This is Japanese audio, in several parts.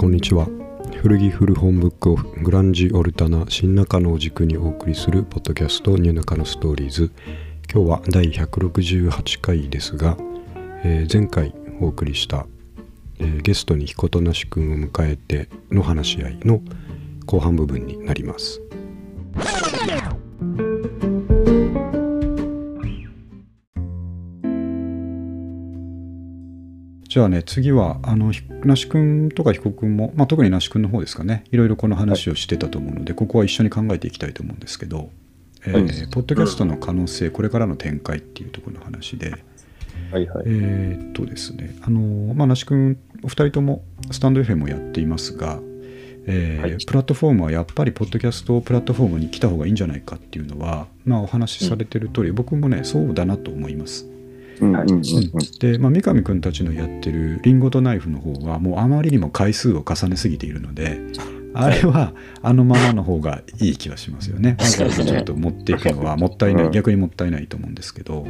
こんにちは。古着古本ブックオフグランジオルタナ新中野を軸にお送りするポッドキャストニューナカのストーリーズ。今日は第168回ですが、えー前回お送りした、えーゲストに彦となし君を迎えての話し合いの後半部分になります。じゃあね次はあのひ那須君とか彦君も、まあ、特に那須君の方ですかねいろいろこの話をしてたと思うので、ここは一緒に考えていきたいと思うんですけど、えーはいポッドキャストの可能性これからの展開っていうところの話で、はいはい。えーっとですねあのまあ那須君お二人ともスタンド FM をやっていますが、えーはいプラットフォームはやっぱりポッドキャストプラットフォームに来た方がいいんじゃないかっていうのは、まあ、お話しされてる通り、僕もねそうだなと思います。で、まあ、三上君たちのやってるリンゴとナイフの方はもうあまりにも回数を重ねすぎているのであれはあのままの方がいい気がしますよね。わざわざちょっと持っていくのはもったいない、うん。逆にもったいないと思うんですけど、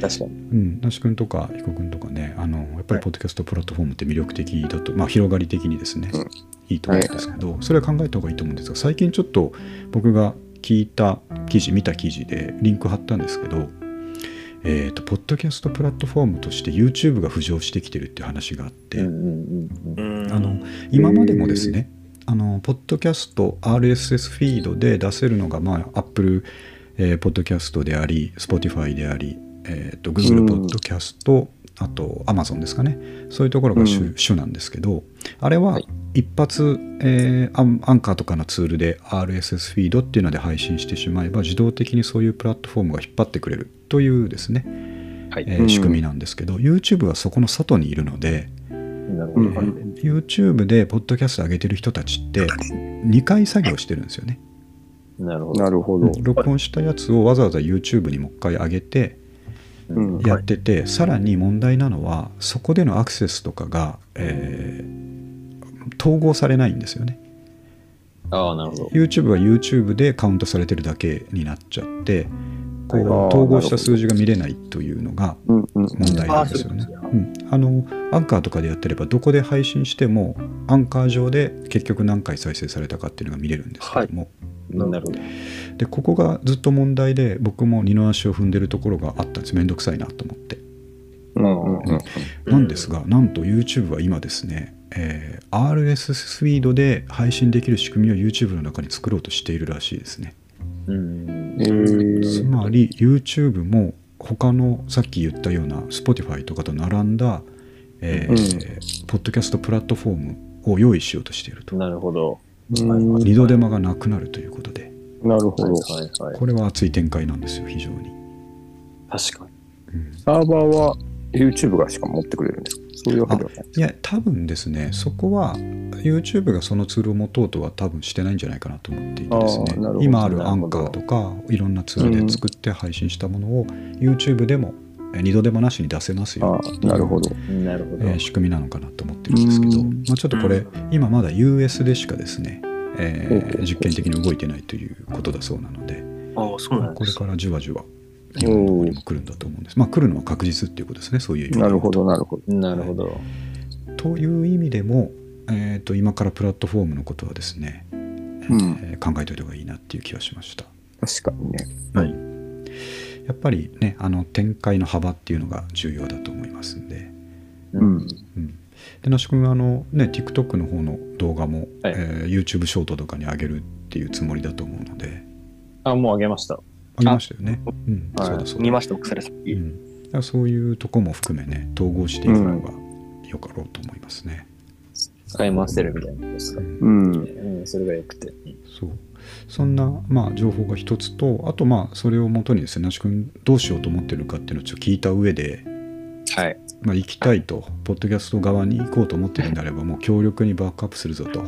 確かに。うん、那須君とか彦君とかねあのやっぱりポッドキャストプラットフォームって魅力的だと、まあ、広がり的にですね、うん。いいと思うんですけど、それは考えた方がいいと思うんですが最近ちょっと僕が聞いた記事見た記事でリンク貼ったんですけど、えー、とポッドキャストプラットフォームとして YouTube が浮上してきてるっていう話があって、うんうんうんうん。あの今までもですね、あのポッドキャスト RSS フィードで出せるのが、まあ、Apple、えー、ポッドキャストであり Spotify であり、えー、と Google うん。ポッドキャスト、あと Amazon ですかね。そういうところが主,、うん。主なんですけどあれははい一発、えーアンカーとかのツールで RSS フィードっていうので配信してしまえば自動的にそういうプラットフォームが引っ張ってくれるというですね、はい。えー仕組みなんですけど YouTube はそこの外にいるので、なるほど。えー YouTube でポッドキャスト上げてる人たちって2回作業してるんですよね。なるほど。なるほど。録音したやつをわざわざ YouTube にもう一回上げてうんやってて、さらに問題なのはそこでのアクセスとかが、えー統合されないんですよね。ああ、なるほど。YouTube は YouTube でカウントされてるだけになっちゃってこう統合した数字が見れないというのが問題なんですよね。うん、あのアンカーとかでやってればどこで配信してもアンカー上で結局何回再生されたかっていうのが見れるんですけども、なるほど。でここがずっと問題で僕も二の足を踏んでるところがあったんです。めんどくさいなと思って。うんうん。うん。なんですがなんと YouTube は今ですね、えー RSS フィードで配信できる仕組みを YouTube の中に作ろうとしているらしいですねうんえ。ーつまり YouTube も他のさっき言ったような Spotify とかと並んだ、えーポッドキャストプラットフォームを用意しようとしているとなるほど。うん二度手間がなくなるということでなるほど。はいはいはい。これは熱い展開なんですよ非常に、確かに。うんサーバーは YouTube がしか持ってくれるんですか？そういうわけではない。いや多分ですね。そこは YouTube がそのツールを持とうとは多分してないんじゃないかなと思っていてですね。今あるアンカーとかいろんなツールで作って配信したものを YouTube でもえ二度手間なしに出せますよ。なるほど。なるほど。えー仕組みなのかなと思ってるんですけど、うん。まあ、ちょっとこれ今まだ US でしかですね、えー実験的に動いてないということだそうなので。ああ、そうなんです。これからじわじわいろんなところにも来るんだと思うんですまあ来るのは確実っていうことですねそういう意味でなるほど、なるほど。なるほど。という意味でも、えー、と今からプラットフォームのことはですね、うん。えー考えておいた方がいいなっていう気がしました、確かにね。はいやっぱりねあの展開の幅っていうのが重要だと思いますんでうん。うんで那須君あのね TikTok の方の動画も、はいえー YouTube ショートとかに上げるっていうつもりだと思うのであ、もうあげました。あげましたよねうん、はいそうだそうだ見ました、僕それさっき。うん、だからそういうとこも含めね統合していくのがよかろうと思いますね、使い回せるみたいなですか？うん。うん、それがよくて。そうそんな、まあ、情報が一つとあとまあそれをもとにですね那須君どうしようと思ってるかっていうのをちょっと聞いた上で、はい。まあ、行きたいとポッドキャスト側に行こうと思ってるんであればもう強力にバックアップするぞと。あ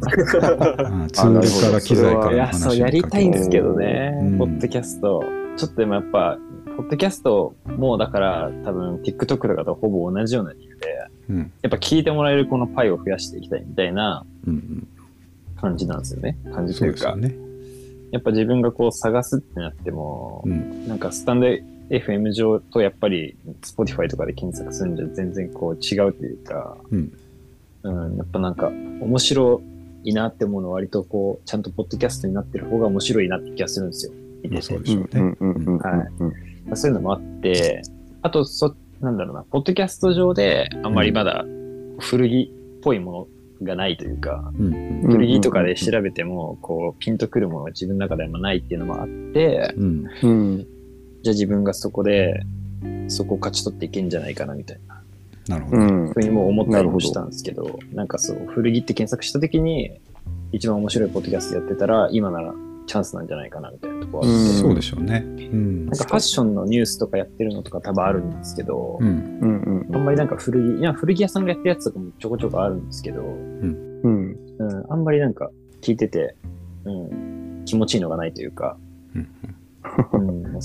ツールから機材からの話そう、やりたいんですけどねうん、ポッドキャスト。ちょっとでもやっぱ、ポッドキャストもだから多分 TikTok とかとほぼ同じような理由で、うん。やっぱ聞いてもらえるこのパイを増やしていきたいみたいな感じなんですよね。感じというか、そうですよね。やっぱ自分がこう探すってなっても、うん。なんかスタンド FM 上とやっぱり Spotify とかで検索するんじゃ全然こう違うというか、うん。うん、やっぱなんか面白いなって思うのは割とこう、ちゃんとポッドキャストになってる方が面白いなって気がするんですよ。見てて。まあそうでうんしょうね。うんうんうんはい。そういうのもあって、あと、そ、なんだろうな、ポッドキャスト上であんまりまだ古着っぽいものがないというか、古着とかで調べても、こう、ピンとくるものが自分の中であんまないっていうのもあって、うん。うんじゃあ自分がそこで、そこを勝ち取っていけんじゃないかなみたいな。なるほど。うんふうにも思ったりなるほど。もしたんですけど、なんかそう、古着って検索したときに、一番面白いポッドキャストやってたら、今ならチャンスなんじゃないかなみたいなところあって、うん。そうでしょうね。うん。なんかファッションのニュースとかやってるのとか多分あるんですけど、うん。うんうんあんまりなんか古着、いや、古着屋さんがやってるやつとかもちょこちょこあるんですけど、うん。うん、あんまりなんか聞いてて、うん、気持ちいいのがないというか、うん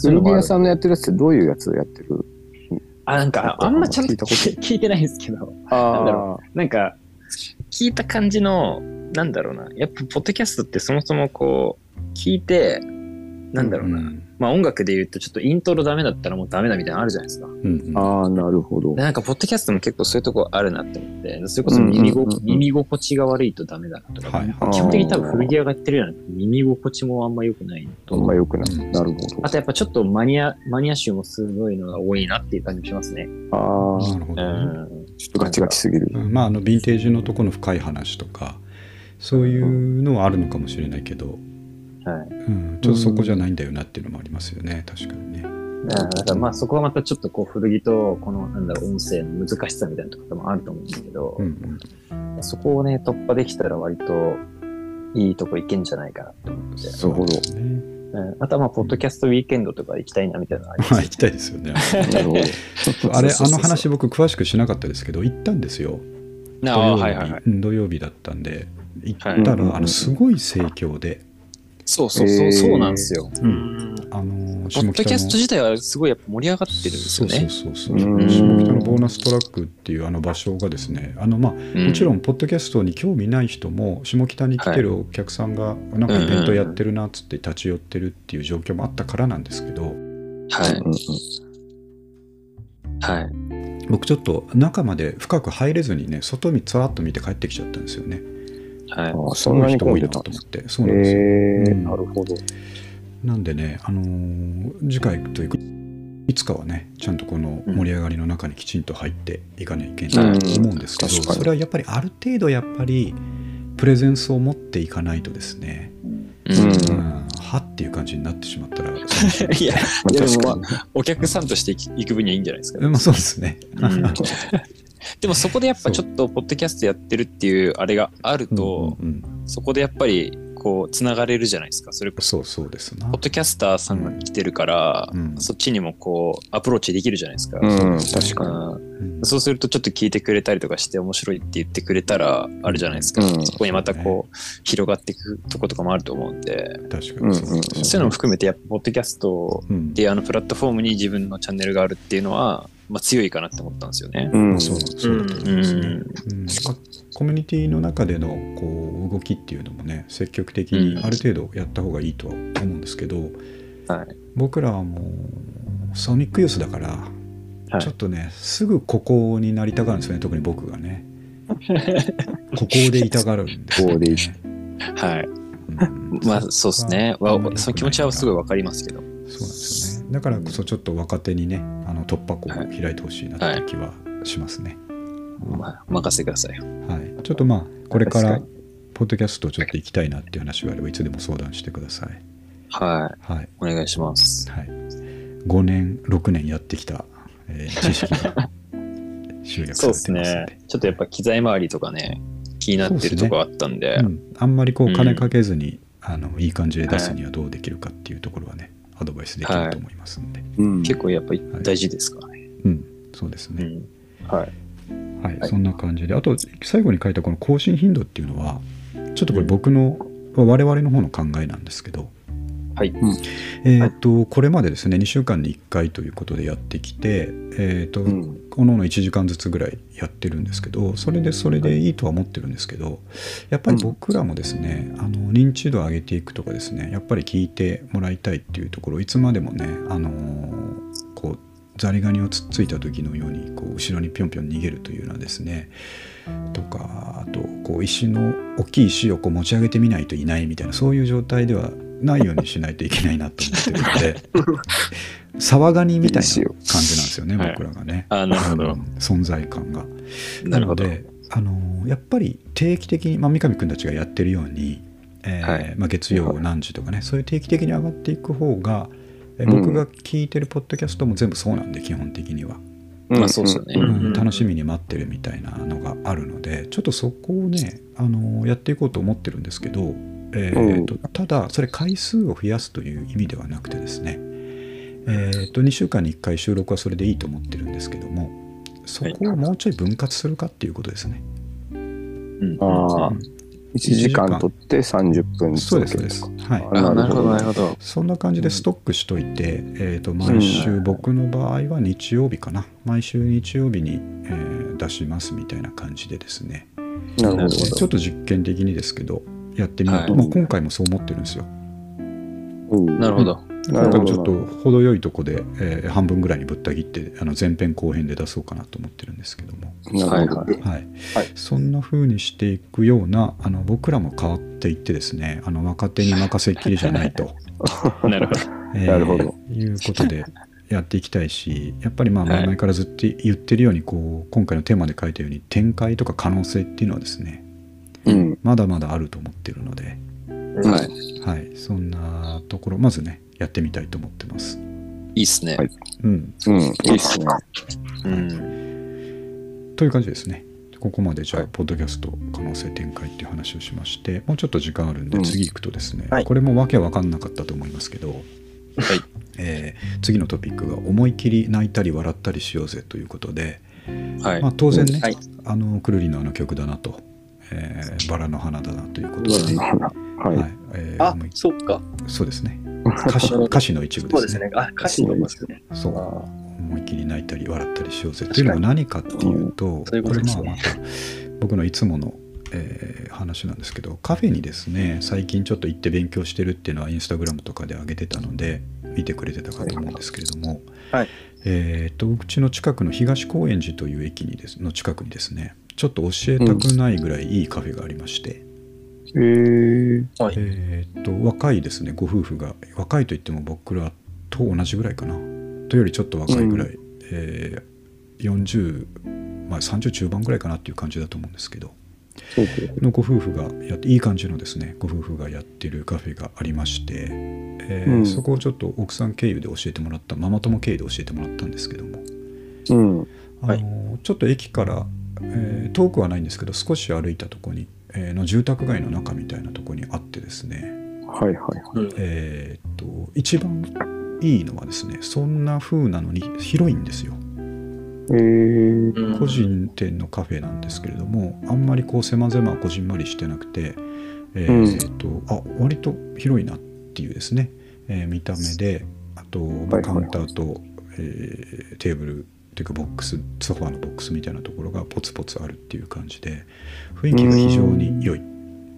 古着屋さんのやってるやつってどういうやつやってる？あ、なんか、あんまちゃんと聞いたこと聞いてないんですけど、あだろなんか、聞いた感じの、なんだろうな、やっぱ、ポッドキャストってそもそもこう、聞いて、なんだろうな、うんまあ音楽で言うとちょっとイントロダメだったらもうダメだみたいなのあるじゃないですか。うんうんああ、なるほどで。なんか、ポッドキャストも結構そういうとこあるなって思って、それこそ耳ご、うんうんうんうん耳心地が悪いとダメだなとか、はい基本的に多分古着屋がやってるような耳心地もあんま良くないあんま良くない。うんなるほど。あとやっぱちょっとマニア、マニア集もすごいのが多いなっていう感じもしますね。ああ、うなるほどね。ん。ちょっとガチガチすぎる。うんまああのヴィンテージのとこの深い話とかそういうのはあるのかもしれないけど、はい。うん、ちょっとそこじゃないんだよなっていうのもありますよね確かにね。だからまあそこはまたちょっとこう古着とこのなんだろう音声の難しさみたいなところもあると思うんですけど、うんそこをね突破できたら割といいとこ行けんじゃないかなと思って。そるほどですね。うん、あとはまあポッドキャストウィーケンドとか行きたいなみたいなのありますまあ行きたいですよね。なるほど。あれあの話僕詳しくしなかったですけど行ったんですよ。ああ、土曜日はいはいはい。うん土曜日だったんで行ったはいらあのすごい盛況で、そうそうそう、そうなんですよ。うん。あのポッドキャスト自体はすごいやっぱ盛り上がってるんですよね。そうそうそうう。ん。下北のボーナストラックっていうあの場所がですねあのまあもちろんポッドキャストに興味ない人も下北に来てるお客さんがなんかイベントやってるなっつって立ち寄ってるっていう状況もあったからなんですけど。はい。うんはい。僕ちょっと中まで深く入れずにね外見つらっと見て帰ってきちゃったんですよねはい。あそんなに人多いなと思ってそうか。なんですよ、へえ、うんなるほど。なんでね、あのー次回というかいつかはねちゃんとこの盛り上がりの中にきちんと入っていかなきゃいけないと思うんですけど、うんそれはやっぱりある程度やっぱりプレゼンスを持っていかないとですね、ううんんはっていう感じになってしまったら いいや、でも確かにね。お客さんとして行く分にはいいんじゃないですか。まあそうですね。うんでもそこでやっぱちょっとポッドキャストやってるっていうあれがあると、うんうんそこでやっぱりこうつながれるじゃないですか。それこそそうですなポッ。ドキャスターさんが来てるから、うんそっちにもこうアプローチできるじゃないですか。うん、確かに。うんうんそうするとちょっと聞いてくれたりとかして面白いって言ってくれたらあるじゃないですか。うんそこにまたこう広がっていくとことかもあると思うんで、確かにそういうのも含めてやっぱポッドキャストうんっていうあのプラットフォームに自分のチャンネルがあるっていうのは、まあ、強いかなって思ったんですよね。うん、そうそうだと思いますね。コミュニティの中でのこう動きっていうのもね積極的にある程度やった方がいいとは思うんですけど、はい。僕らはもうソニックユースだから、はいちょっとねすぐここになりたがるんですよね特に僕がね ここでいたがるんですよ、ね、ここでいはい。うんまあそうですね。その気持ちはすごいわかりますけど。そうなんですよねだからこそちょっと若手にねあの突破口を開いてほしいなって気はしますね、まあ、任せてください。よ。はい、ちょっとまあこれからポッドキャストちょっと行きたいなっていう話があればいつでも相談してください。はい。はい。お願いします。はい、5年6年やってきた、えー知識が 集約されてますね。ちょっとやっぱ機材周りとかね、気になってるとこあったんで、うん、あんまりこううん。金かけずに、あのいい感じで出すにはどうできるかっていうところはね、アドバイスできると思いますんで、うん、結構やっぱり大事ですからね。うん。そうですね、うん。はい。はい、はい。そんな感じで。あと最後に書いたこの更新頻度っていうのはちょっとこれ僕の、我々の方の考えなんですけど、はい。えーとこれまでですね2週間に1回ということでやってきて、えーとうん。おのおの1時間ずつぐらいやってるんですけどそれでそれでいいとは思ってるんですけどやっぱり僕らもですね、あの認知度を上げていくとかですねやっぱり聞いてもらいたいっていうところいつまでもね、あのーこうザリガニをつっついた時のようにこう後ろにぴょんぴょん逃げるというようなですねとかあとこう石の大きい石をこう持ち上げてみないといないみたいなそういう状態ではないようにしないといけないなと思ってるので 騒がにみたいな感じなんですよねはい。僕らがね、あなるほど。うん存在感が。なるほど。のであのやっぱり定期的に、まあ、三上君たちがやってるように、えーはい。まあ、月曜何時とかねそういう定期的に上がっていく方が、えーうん。僕が聞いてるポッドキャストも全部そうなんで基本的には、まあそうですよね。ん。うん。楽しみに待ってるみたいなのがあるのでちょっとそこをねあのやっていこうと思ってるんですけど、えーとただそれ回数を増やすという意味ではなくてですね、えー、と2週間に1回収録はそれでいいと思ってるんですけどもそこをもうちょい分割するかっていうことですね。うんああうん1時間取って30分そうですそうです。はい。あなるほどなるど。ほどそんな感じでストックしといて、えー、と毎週、僕の場合は日曜日かな毎週日曜日に、えー出しますみたいな感じでですね、なるほど。ちょっと実験的にですけどやってみようと、はい。まあ、今回もそう思ってるんですよ。うん。なるほど。今なるほど回もちょっと程よいとこで、えー半分ぐらいにぶった切ってあの前編後編で出そうかなと思ってるんですけども、なるほど。はいはい。そんな風にしていくようなあの僕らも変わっていってですねあの若手に任せっきりじゃないと。なるほど。えーなるほど。いうことでやっていきたいしやっぱりまあはい。前々からずっと言ってるようにこう今回のテーマで書いたように展開とか可能性っていうのはですねうん。まだまだあると思ってるので、はい。はい、そんなところまずねやってみたいと思ってます。いいっすね。はい。うん、うん。いいっすね。うん。という感じですね。ここまでじゃあ、はい。ポッドキャスト可能性展開っていう話をしましてもうちょっと時間あるんでうん。次行くとですね、はい。これもわけわかんなかったと思いますけど、はい。えー次のトピックが「思い切り泣いたり笑ったりしようぜ」ということで、はい。まあ、当然ね、はい。あのくるりのあの曲だなと、えーバラの花だなということで、ね。ははい。えーあ思い、そっか。そうですね。歌詞歌詞の一部ですね。そうですね。あ、歌詞のですね。そう。あ思い切り泣いたり笑ったりしようぜ。っていうのは何かっていうと、そういうこことれですね。まあまた僕のいつもの、えー話なんですけどカフェにですね最近ちょっと行って勉強してるっていうのはインスタグラムとかで上げてたので見てくれてたかと思うんですけれども、はい。えー、とうちの近くの東高円寺という駅にですの近くにですねちょっと教えたくないぐらいいいカフェがありまして、い。へえ。はい。えーっと若いですねご夫婦が若いといっても僕らと同じぐらいかなというよりちょっと若いぐらい、えー40、まあ、30中盤ぐらいかなっていう感じだと思うんですけどのご夫婦がやっていい感じのですねご夫婦がやってるカフェがありまして、えーうんそこをちょっと奥さん経由で教えてもらったママ友経由で教えてもらったんですけどもうん。あの、ちょっと駅から、えー遠くはないんですけど少し歩いたとこに、えーの住宅街の中みたいなとこにあってですね。はいはいはい。うん。えーっと一番いいのはですねそんな風なのに広いんですよ。へえ。うん。個人店のカフェなんですけれどもあんまりこう狭々こじんまりしてなくてえーっと、あ割と広いなっていうですね、えー見た目であと、まあはいはいはい。カウンターと、えーテーブルというかボックスソファーのボックスみたいなところがポツポツあるっていう感じで雰囲気が非常に良い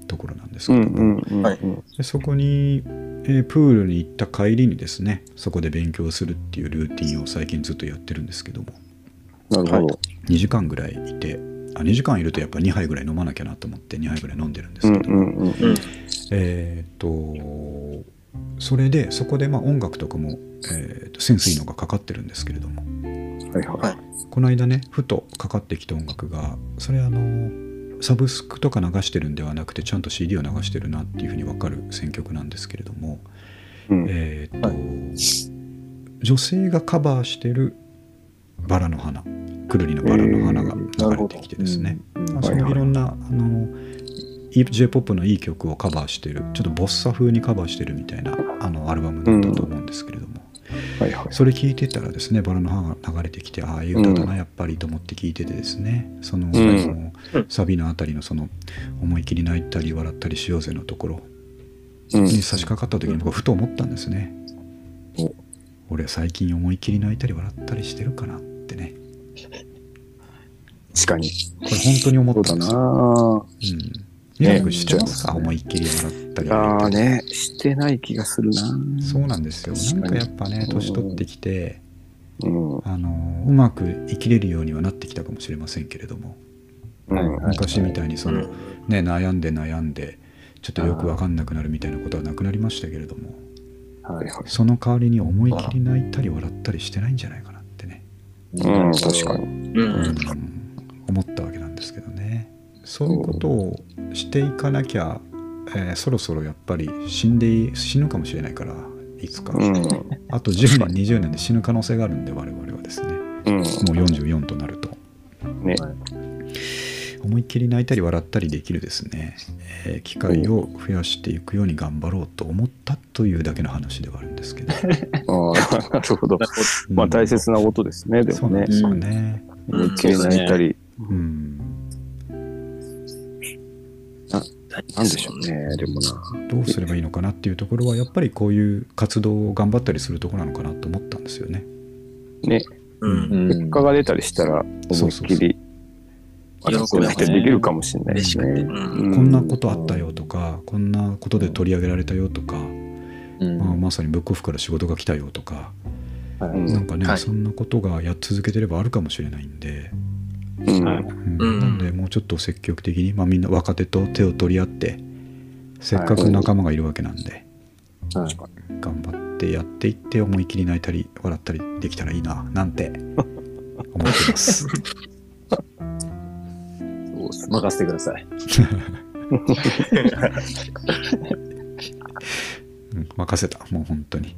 ところなんですけども、うんうんうんはいうん。でそこに、えープールに行った帰りにですねそこで勉強するっていうルーティンを最近ずっとやってるんですけどもなるほど。2時間ぐらいいてあ2時間いるとやっぱ2杯ぐらい飲まなきゃなと思って2杯ぐらい飲んでるんですうんけど、うんうん。うん。えーっとそれでそこでまあ音楽とかも、えーっとセンスいいのがかかってるんですけれども。はいははい。この間ねふとかかってきた音楽がそれあのサブスクとか流してるんではなくてちゃんと CD を流してるなっていうふうに分かる選曲なんですけれども、い。うん。えーっと、女性がカバーしてるバラの花。くるりのバラの花が流れてきてですね、まあ、そのいろんなあの j p o p のいい曲をカバーしてるちょっとボッサ風にカバーしてるみたいなあのアルバムだったと思うんですけれども、はいはい。それ聞いてたらですねバラの花が流れてきてああいう歌だな、やっぱりと思って聞いててですね。その,、サビのあたりのその思い切り泣いたり笑ったりしようぜのところ。うん。に差し掛かった時に僕はふと思ったんですね、お。俺最近思い切り泣いたり笑ったりしてるかなってね。確かに。これ本当に思ったんですよ、な。うんミラクしてますか思いっきり笑ったりああね、してない気がするな。そうなんですよ。なんかやっぱねうん。年取ってきてうん。あのうまく生きれるようにはなってきたかもしれませんけれども。うん。昔みたいにその、うん。ね、悩んで悩んでちょっとよく分かんなくなるみたいなことはなくなりましたけれども。はいはい。その代わりに思い切り泣いたり笑ったりしてないんじゃないかなってね、うん、確かに。う。うんん。思ったわけなんですけどねそういうことをしていかなきゃ、えーそろそろやっぱり死んでい死ぬかもしれないからいつか、うん。あと10年20年で死ぬ可能性があるんで我々はですねうん。もう44となるとね。思いっきり泣いたり笑ったりできるですね、えー機会を増やしていくように頑張ろうと思ったというだけの話ではあるんですけど、ああ、なるほど。まあ大切なことですね、でもねそうなんで。すよね。思いっきり泣いたり。うん、なんでしょうね、でもな。どうすればいいのかなっていうところはやっぱりこういう活動を頑張ったりするところなのかなと思ったんですよね。ね、うん。うん結果が出たりしたら、思いっきり、そうそうこうやってできるかもしれないですね。こんなことあったよとかこんなことで取り上げられたよとか、うんまあ、まさにブックオフから仕事が来たよとか、はいうんなんかね、はいそんなことがやっ続けてればあるかもしれないんで、うん。はいうんうんなんでもうちょっと積極的に、まあ、みんな若手と手を取り合ってせっかく仲間がいるわけなんで、はい頑張ってやっていって思い切り泣いたり笑ったりできたらいいななんて思ってます。そうっすね任せてください。うん任せたもう本当に。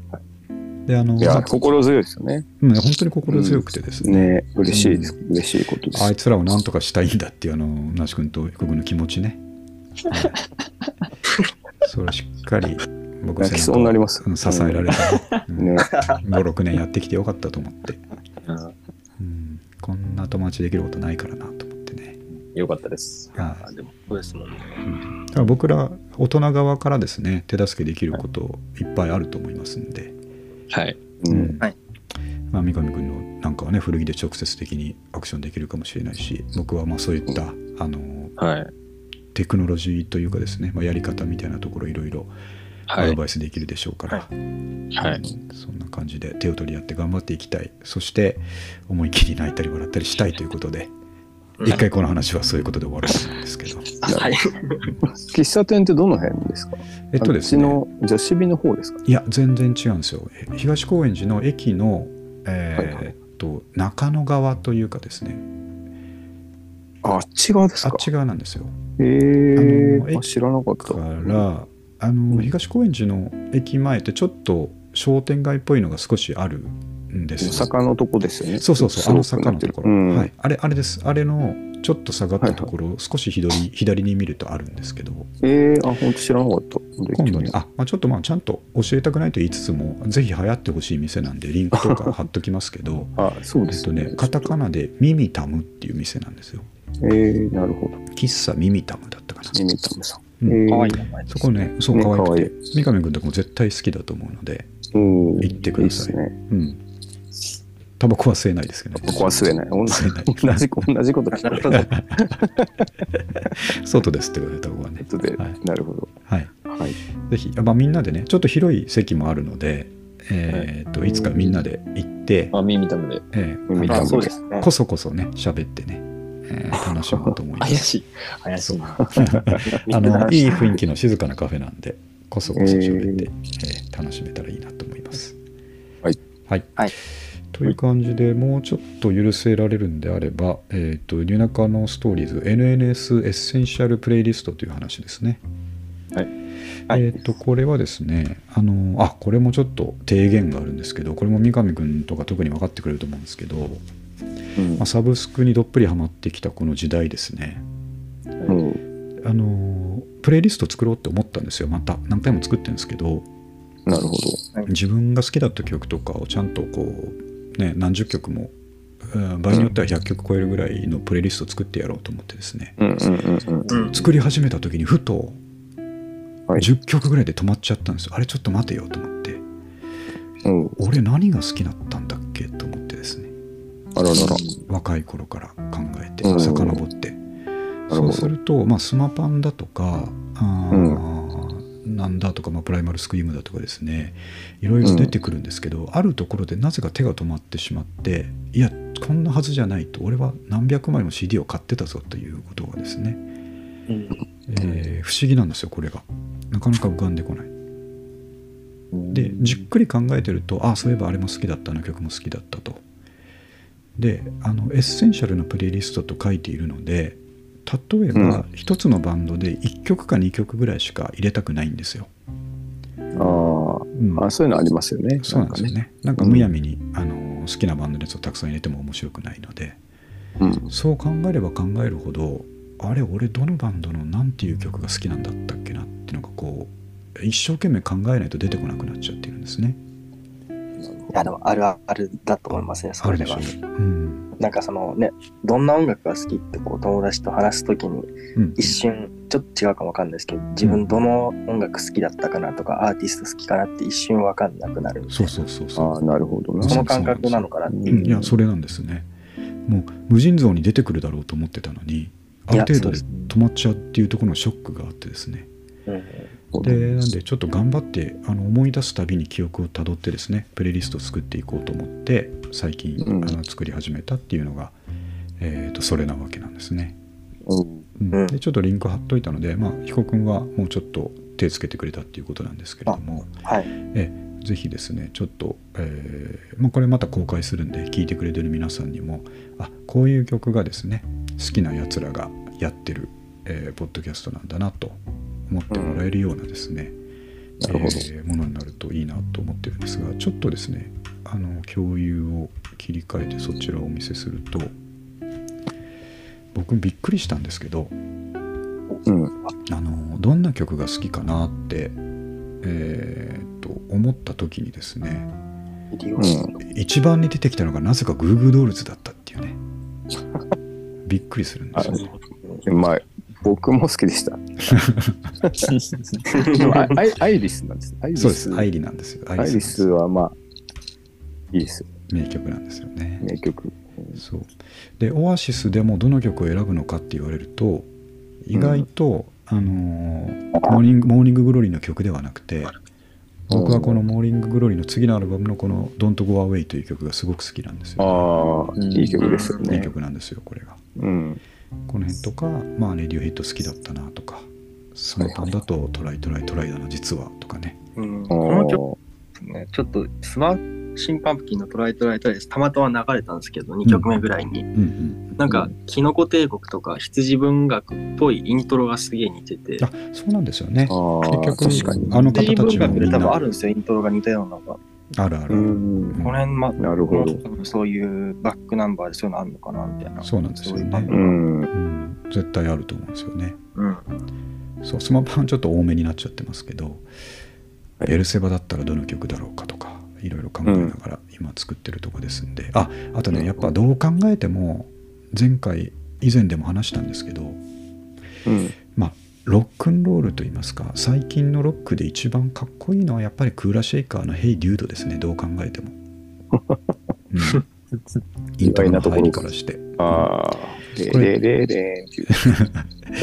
であのいや、まあ心強いですよね。うん本当に心強くてですね、ね、嬉しいです。嬉しいことです。あいつらを何とかしたいんだっていうあの那須君と僕の気持ちね、は いそれをしっかり僕泣きそうになります。うん支えられた、うん。ね。56年やってきてよかったと思って、うん。うん、こんな友達できることないからなと思ってね、よかったです。はいあでもそうですもんね。だから僕ら大人側からですね手助けできることいっぱいあると思いますんで、はい。うん。はいまあ、三上君のなんかはね古着で直接的にアクションできるかもしれないし僕はまあそういったあのはい。テクノロジーというかですね、まあ、やり方みたいなところいろいろアはい。ドバイスできるでしょうから、ははい。そんな感じで手を取り合って頑張っていきたいそして思いっきり泣いたり笑ったりしたいということでうん一回この話はそういうことで終わるんですけど。はい。喫茶店ってどの辺ですか？えっとですね。の女子美の方ですか？いや全然違うんですよ。え東高円寺の駅のえはいはい。ーっと中野側というかですね。ああっち側ですか？あっち側なんですよ。へあえのあ知らなかった。からあの東高円寺の駅前ってちょっと商店街っぽいのが少しあるんです坂のとこですよね。そうそうそうあの坂のところ、うん。はい、あれあれです。あれのちょっと下がったところ、少し左左に見るとあるんですけど。えー、あ、本当知らなかった。今度ねあ、まあ、ちょっとまあちゃんと教えたくないと言いつつもぜひ流行ってほしい店なんでリンクとか貼っときますけど。あ、そうえっとですね。ねカタカナでミミタムっていう店なんですよ。えー、なるほど。喫茶ミミタムだったかな、ミミタムさん。うん。えー、かわいい名前ですそこねそうね可愛くて。可愛い。三上君とかも絶対好きだと思うのでうん。行ってください。いいね。うんタバコは吸えないですけどねここは吸えない。同じ同じ同じこと聞こえたぞ。外ですってことでタバコはねはいなるほど。はいはい。ぜひ、まあ、みんなでねちょっと広い席もあるので、えーといつかみんなで行って、あ、耳たむで。えー耳たぶですね。こそこそね喋ってね、えー 楽しもうと思います怪しい。怪しいな。あのいい雰囲気の静かなカフェなんでこそこそ喋って、えー楽しめたらいいなと思いますはい、はいはいという感じでもうちょっと許せられるんであれば、えっ、と、ニュナカのストーリーズ NNS エッセンシャルプレイリストという話ですね。はいはいえっ、と、これはですね、あの、あ、これもちょっと提言があるんですけど、これも三上くんとか特に分かってくれると思うんですけど、うんまあ、サブスクにどっぷりハマってきたこの時代ですね、うん。あの、プレイリスト作ろうって思ったんですよ。また何回も作ってるんですけど、なるほ自分が好きだった曲とかをちゃんとこうね何十曲もうん場合によっては100曲超えるぐらいのプレイリストを作ってやろうと思ってですね。作り始めた時にふとはい。10曲ぐらいで止まっちゃったんですよ。あれちょっと待てよと思って。うん。俺何が好きだったんだっけと思ってですね。あららら。若い頃から考えてうん。遡ってそうすると、まあ、スマパンだとかあーなんだとか、まあ、プライマルスクリームだとかですね。いろいろ出てくるんですけど、あるところでなぜか手が止まってしまっていやこんなはずじゃないと俺は何百枚も CD を買ってたぞということがですね、うん。えー不思議なんですよこれが。なかなか浮かんでこない。でじっくり考えてるとあそういえばあれも好きだったあの曲も好きだったと。であのエッセンシャルなプレイリストと書いているので例えば一つのバンドで1曲か2曲ぐらいしか入れたくないんですよ、あうん。ーあ、そういうのありますよね。そうなんですよね。なんかむやみに、あの好きなバンドのやつをたくさん入れても面白くないのでなん。そう考えれば考えるほどあれ俺どのバンドの何ていう曲が好きなんだったっけなっていうのがこう一生懸命考えないと出てこなくなっちゃってるんですね。いや、でもあるあるだと思いますね、あるでしょ。う、うんなんかそのね、どんな音楽が好きってこう友達と話すときにうん、一瞬ちょっと違うかもわかんないですけど、自分どの音楽好きだったかなとか、アーティスト好きかなって一瞬わかんなくなる。そうそうそうそう。ああ、なるほどな。その感覚なのかなっていう。う。ん。いやそれなんですね。もう無尽蔵に出てくるだろうと思ってたのにある程度で止まっちゃうっていうところのショックがあってですね。うんでなんでちょっと頑張ってあの思い出すたびに記憶をたどってですねプレイリストを作っていこうと思って最近、うん。あの作り始めたっていうのが、えー、とそれなわけなんですね、うん。でちょっとリンク貼っといたのでまあ彦君はもうちょっと手つけてくれたっていうことなんですけれどもはい。えぜひですねちょっと、えーまあ、これまた公開するんで聞いてくれてる皆さんにもあこういう曲がですね好きなやつらがやってる、えーポッドキャストなんだなと思ってもらえるようなですね、なるほどえーものになるといいなと思ってるんですがちょっとですねあの共有を切り替えてそちらをお見せすると僕びっくりしたんですけどうん。あのどんな曲が好きかなって、えーと思った時にですねうん。一番に出てきたのがなぜかグーグードールズだったっていうねびっくりするんですよまあ、僕も好きでした。アアイアイリスなんです。アイリスそうですアイリなんですよアアイリスはまあ、いいですよ。名曲なんですよね名曲。そうでオアシスでもどの曲を選ぶのかって言われると意外と、あのーモーニングモーニンググローリーの曲ではなくて僕はこのモーニンググローリーの次のアルバムのこの「Don't Go Away」という曲がすごく好きなんですよ、ああ、いい曲ですよいいね。曲なんですよこれがうん。この辺とかまあレディオヘッド好きだったなとかその版だとトライトライトライだな実はとかねうんあこの曲ーね、ちょっとスマッシングパンプキンの Try Try Tryです。たまたま流れたんですけど、2曲目ぐらいに。うんうんなんか、きのこ帝国とか羊文学っぽいイントロがすげえ似てて。あそうなんですよね結局確かに。あの方羊文たちも学で多分みんなあるんですよ、イントロが似たようなのが。あるある、うん。この辺、ま、なるほどそういうバックナンバーでそういうのあるのかなみたいな。そうなんですよねうそうん。うん、絶対あると思うんですよねうん。そうスマパンちょっと多めになっちゃってますけど、はいエルセバだったらどの曲だろうかとかいろいろ考えながら今作ってるとこですんで、ああとねやっぱどう考えても前回以前でも話したんですけどうん。まあロックンロールといいますか最近のロックで一番かっこいいのはやっぱりクーラーシェイカーの「ヘイ・デュード」ですねどう考えても、うん、イントロの入りからして。あ あ、デデデンってい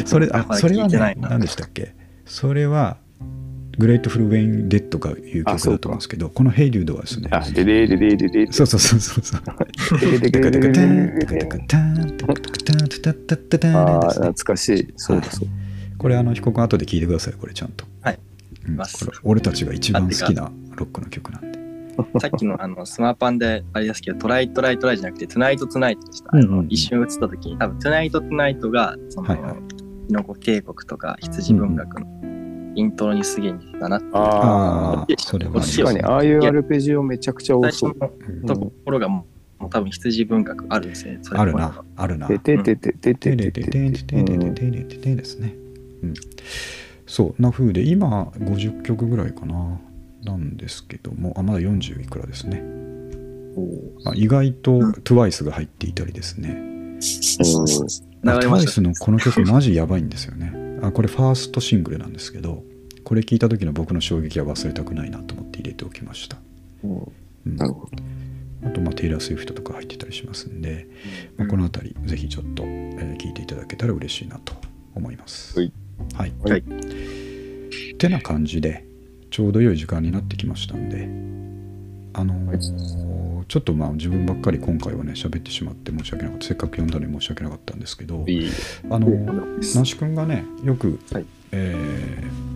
うそれあそれはね何でしたっけ？それは Grateful When You're Deadっていう曲だと思うんですけど、この Hey Dude はですね、あ、デデデデデデそうそうそうそうそう。懐かしい。そうそう。これあの曲後で聞いてくださいこれちゃんと、はいうんますこれ俺たちが一番好きなロックの曲なんで さっきのあのスマパンであれですけど、 Try Try Tryじゃなくて、 Tonight Tonightでした。あのうんうん一瞬映った時に、多分 Tonight Tonightが、その、はいはいきのこ帝国とか羊文学のイントロにすげえ似てたなって。あああ、あそれは確かに、ああいうアルペジオめちゃくちゃ多最そう。ところがもう、もう多分羊文学あるんですね。それあるな。あるなてててててテてててレテテンテテンテテンテテテンですね。うん。そうな風で今50曲ぐらいかななんですけどもあまだ40いくらですね。まあ、意外とうん TWICE が入っていたりですね。ました TWICE のこの曲マジやばいんですよね。あこれファーストシングルなんですけどこれ聞いた時の僕の衝撃は忘れたくないなと思って入れておきました。うんなるほど。あとまあテイラー・スウィフトとか入ってたりしますんで、まあ、この辺りぜひちょっと、えー聞いていただけたら嬉しいなと思います。はい。はい。はい。っててな感じでちょうど良い時間になってきましたんであのーちょっとまあ自分ばっかり今回はね喋ってしまって申し訳なかった。せっかく読んだのに申し訳なかったんですけどあの那須君がねよく、はい。えー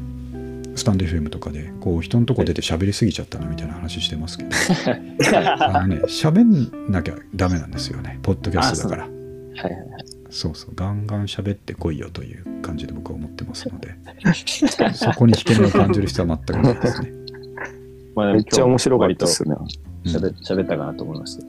スタンド FM とかでこう人のとこ出て喋りすぎちゃったなみたいな話してますけど あのね喋んなきゃダメなんですよね。ポッドキャストだから。はいはいはい。そうそうガンガン喋ってこいよという感じで僕は思ってますので そこに引け目を感じる必要は全くないですね、まあめっちゃ面白かったですよね。うん喋喋ったかなと思いました。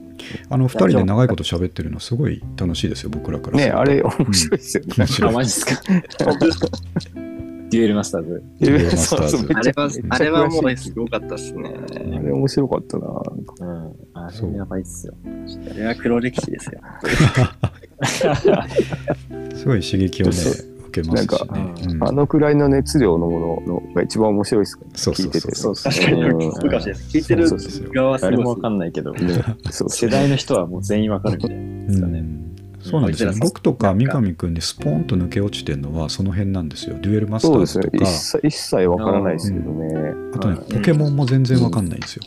あの2人で長いこと喋ってるのすごい楽しいですよ僕らからねあれ面白いですよね。面白いあ、マジですか？デュエルマスターズ。デュエルマスターズあれはあれはもうすごかったっすね。あれ面白かったな。うん。あそうれやばいっすよ。あれは黒歴史ですよ。すごい刺激をねそ受けますしね。なんかうん。あのくらいの熱量のもののが一番面白いですからね。そうそうそう。聞いてて。そうそう確かに。うん。難しいです。聞いてる側は誰もわかんないけど、ねそうそう。世代の人はもう全員わかるみたいな。ですかね。うん。そうなんですようん。僕とか三上君でスポーンと抜け落ちてるのはその辺なんですよ。デュエルマスターそうですね。ズとか一切一切わからないですけどね。あとねうんポケモンも全然わかんないんですよ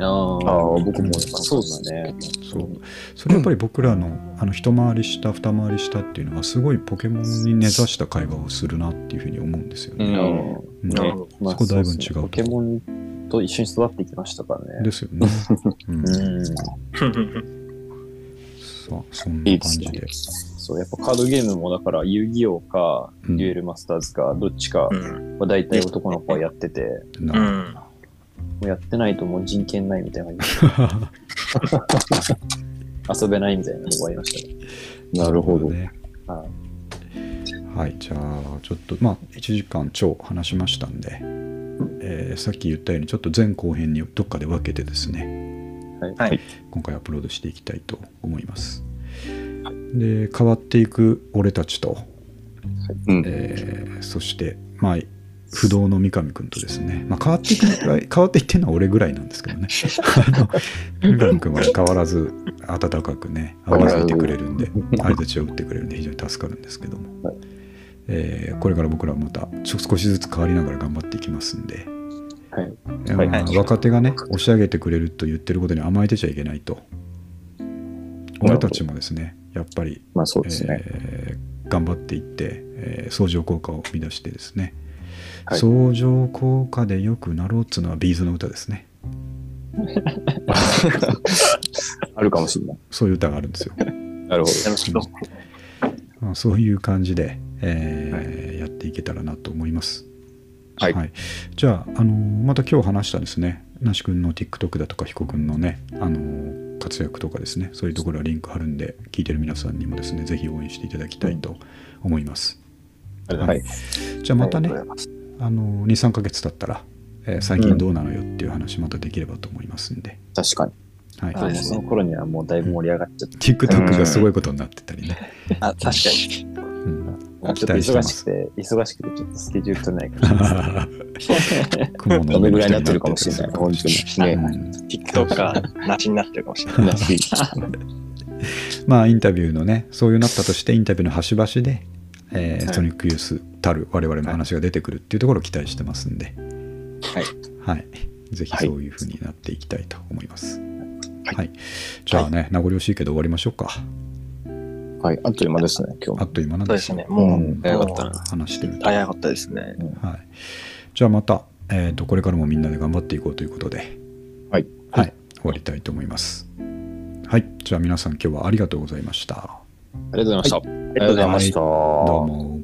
あああ、僕も。そうだね。そう。それやっぱり僕らのあの一回り下二回り下っていうのはすごいポケモンに根ざした会話をするなっていうふうに思うんですよね、うん。そこだいぶ違うポケモンと一緒に育ってきましたからね。ですよね、うん。うん。そうそんな感じで。そう、やっぱカードゲームもだから遊戯王か、うん。デュエルマスターズか、どっちか。うん。は大体男の子はやってて、なうん。もうやってないともう人権ないみたいな感じで 遊べないみたいなのがありましたね。なるほど。ねははいじゃあちょっとまあ1時間超話しましたんで、えーさっき言ったようにちょっと前後編にどっかで分けてですねはい。はい今回アップロードしていきたいと思いますで変わっていく俺たちと、うん。えーそしてまあ不動の三上君とですね、まあ、変わっていく変わっていってるのは俺ぐらいなんですけどね。あの三上君は変わらず温かくね合わせてくれるんで相づちを打ってくれるんで非常に助かるんですけども、はいえーこれから僕らはまた少しずつ変わりながら頑張っていきますんで、はい。えーまあはい。若手がね押し上げてくれると言ってることに甘えてちゃいけないと。俺たちもですねやっぱりまあね。えー頑張っていって、えー相乗効果を生み出してですね、はい。相乗効果でよくなろうっつうのはビーズの歌ですね。あるかもしれない。そういう歌があるんですよ、なるほど。まあ、そういう感じで、えーやっていけたらなと思います。はい。じゃあ、あのーまた今日話したですね。那須君の TikTok だとか彦君のね、あのー活躍とかですね。そういうところはリンク貼るんで聞いてる皆さんにもですねぜひ応援していただきたいと思います、あまたねありがとうございます。あの23ヶ月経ったら、えー最近どうなのよっていう話またできればと思いますんで、確かに。はい。その頃にはもうだいぶ盛り上がっちゃって、TikTok がすごいことになってたりね、あ、確かに。うん、ちょっと忙しくて、忙しくてちょっとスケジュール取れないかもしれない。雲のどのぐらいになってるかもしれない。な本当に。ね。うん。TikTok がなしになってるかもしれない。まあインタビューのねそういうなったとしてインタビューの端々で、えーはいソニックユースたる我々の話が出てくるっていうところを期待してますんで、はい。はい、ぜひそういうふうになっていきたいと思います。はい、はいじゃあね、名残惜しいけど終わりましょうか。はい。あっという間ですね、今日も。あっという間なんですすね。もう、うん早かったな。話してると。早かったですね。はい、じゃあまた、えー、とこれからもみんなで頑張っていこうということで、はい。はい、終わりたいと思います。はい、じゃあ皆さん今日はありがとうございました。ありがとうございました。ありがとうございました。どうも。